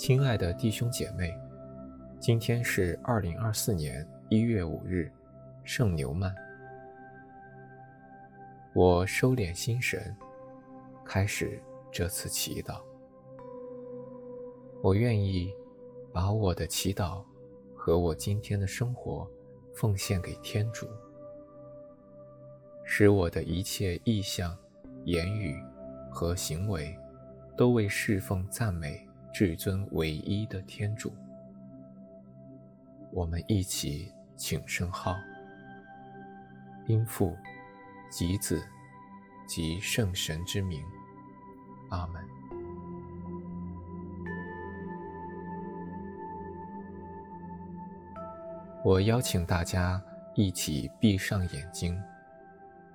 亲爱的弟兄姐妹，今天是二零二四年一月五日，圣牛曼。我收敛心神，开始这次祈祷。我愿意把我的祈祷和我今天的生活奉献给天主，使我的一切意向、言语和行为都为侍奉赞美至尊唯一的天主。我们一起请圣号。因父。及子，及圣神之名，阿门。我邀请大家一起闭上眼睛，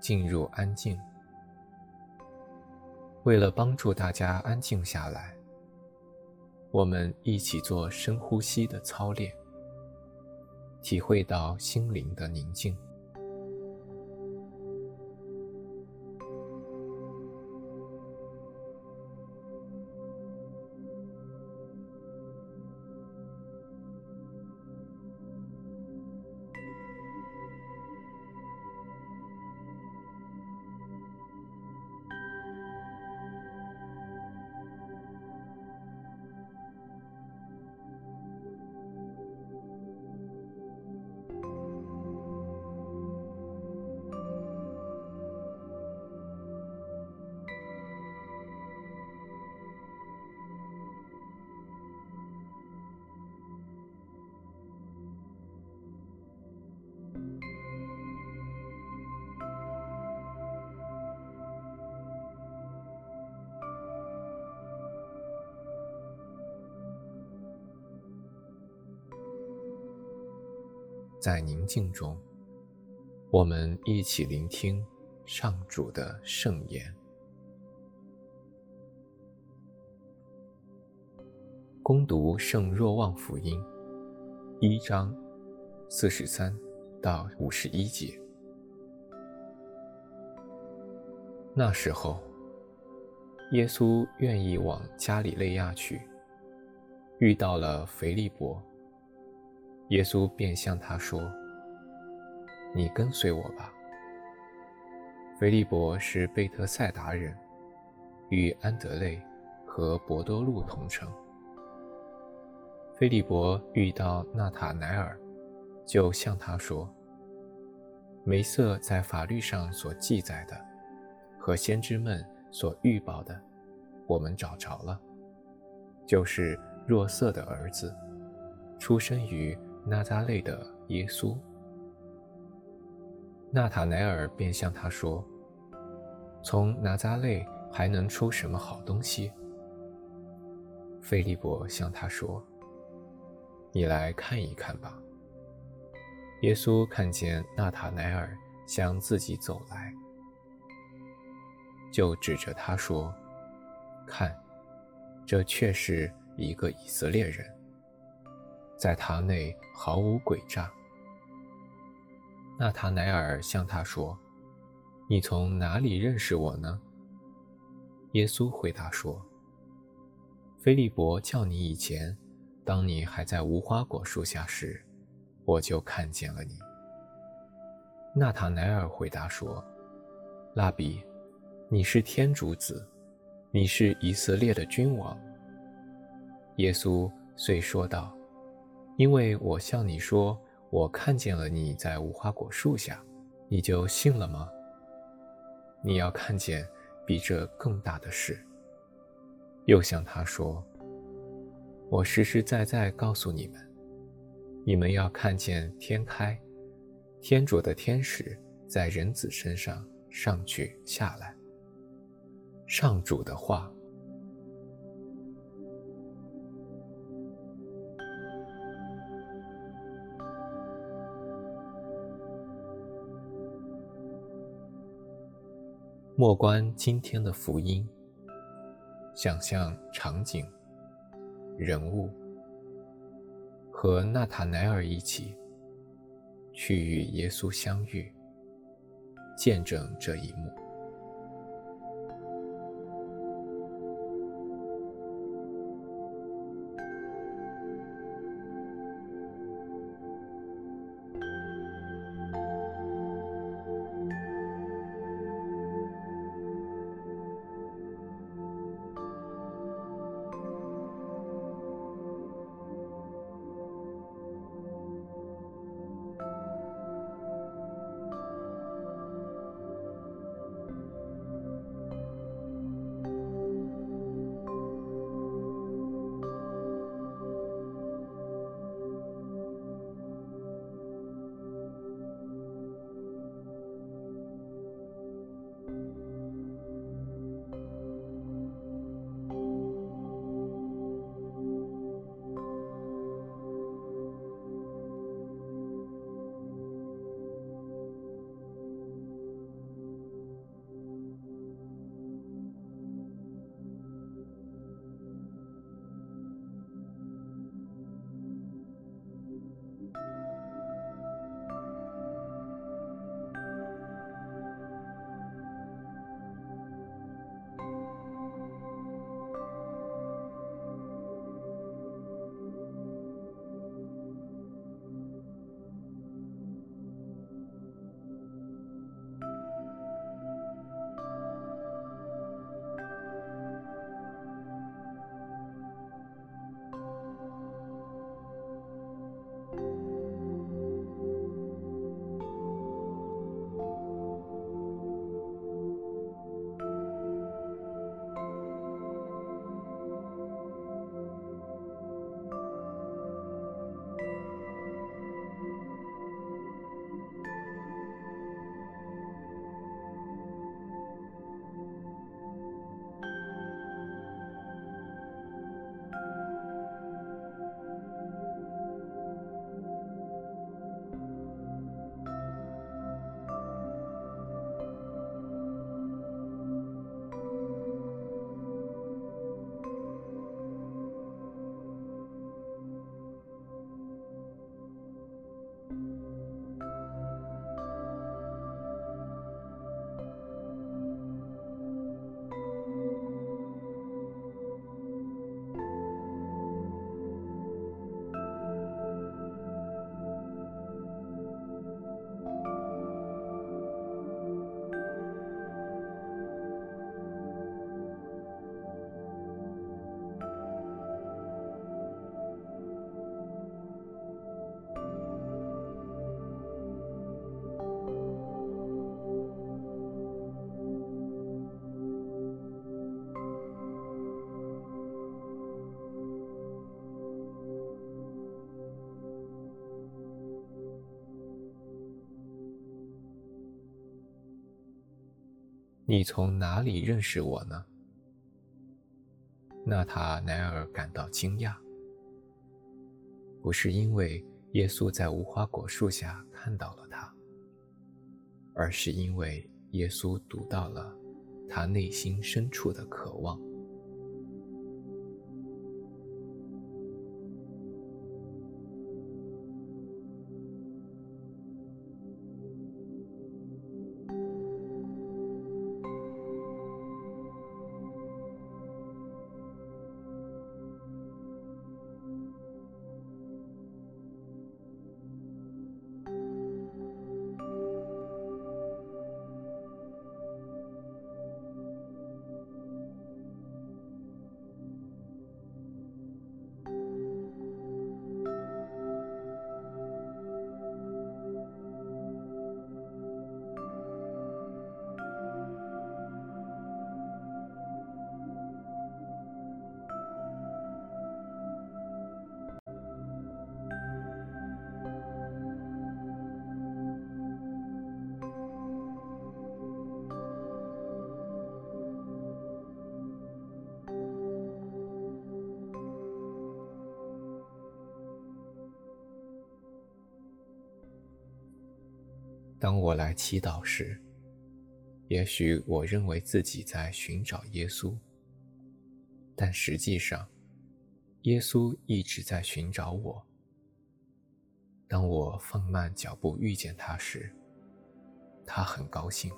进入安静。为了帮助大家安静下来，我们一起做深呼吸的操练，体会到心灵的宁静。在宁静中，我们一起聆听上主的圣言。恭读圣若望福音，一章四十三到五十一节。那时候，耶稣愿意往加里肋亚去，遇到了腓利伯。耶稣便向他说：“你跟随我吧。”菲利伯是贝特赛达人，与安德肋和伯多禄同城。菲利伯遇到纳塔乃尔，就向他说：“梅瑟在法律上所记载的，和先知们所预报的，我们找着了，就是若瑟的儿子，出生于。”纳匝肋的耶稣，纳塔乃尔便向他说：“从纳匝肋还能出什么好东西？”腓利伯向他说：“你来看一看吧。”耶稣看见纳塔乃尔向自己走来，就指着他说：“看，这确是一个以色列人。”在塔内毫无诡诈。纳塔乃尔向他说：“你从哪里认识我呢？”耶稣回答说：“腓利伯叫你以前，当你还在无花果树下时，我就看见了你。”纳塔乃尔回答说：“拉比，你是天主子，你是以色列的君王。”耶稣遂说道。因为我向你说，我看见了你在无花果树下，你就信了吗？你要看见比这更大的事。又向他说：“我实实在在告诉你们，你们要看见天开，天主的天使在人子身上上去下来。”上主的话。莫观今天的福音，想象场景、人物，和纳塔乃尔一起去与耶稣相遇，见证这一幕。你从哪里认识我呢？纳塔奈尔感到惊讶，不是因为耶稣在无花果树下看到了他，而是因为耶稣读到了他内心深处的渴望。当我来祈祷时，也许我认为自己在寻找耶稣，但实际上，耶稣一直在寻找我。当我放慢脚步遇见他时，他很高兴。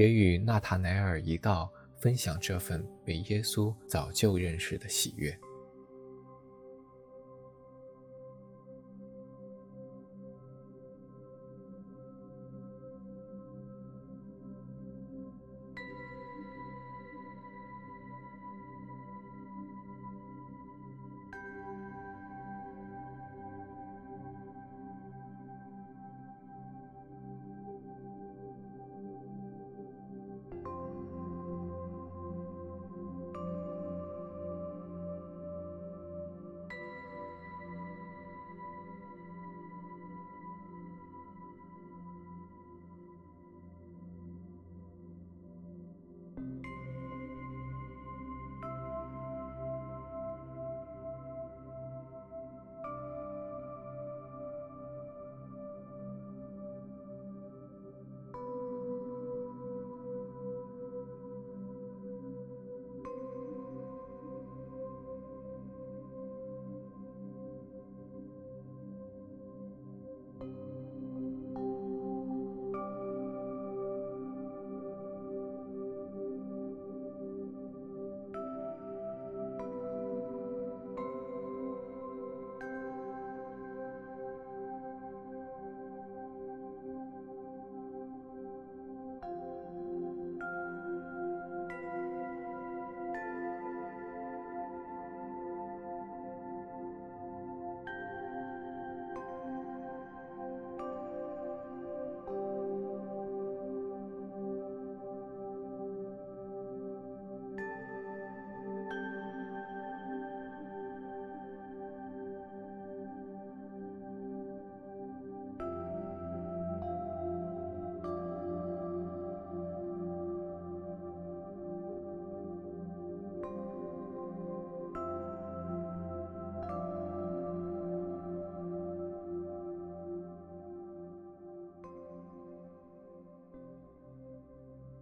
也与纳塔乃尔一道分享这份被耶稣早就认识的喜悦。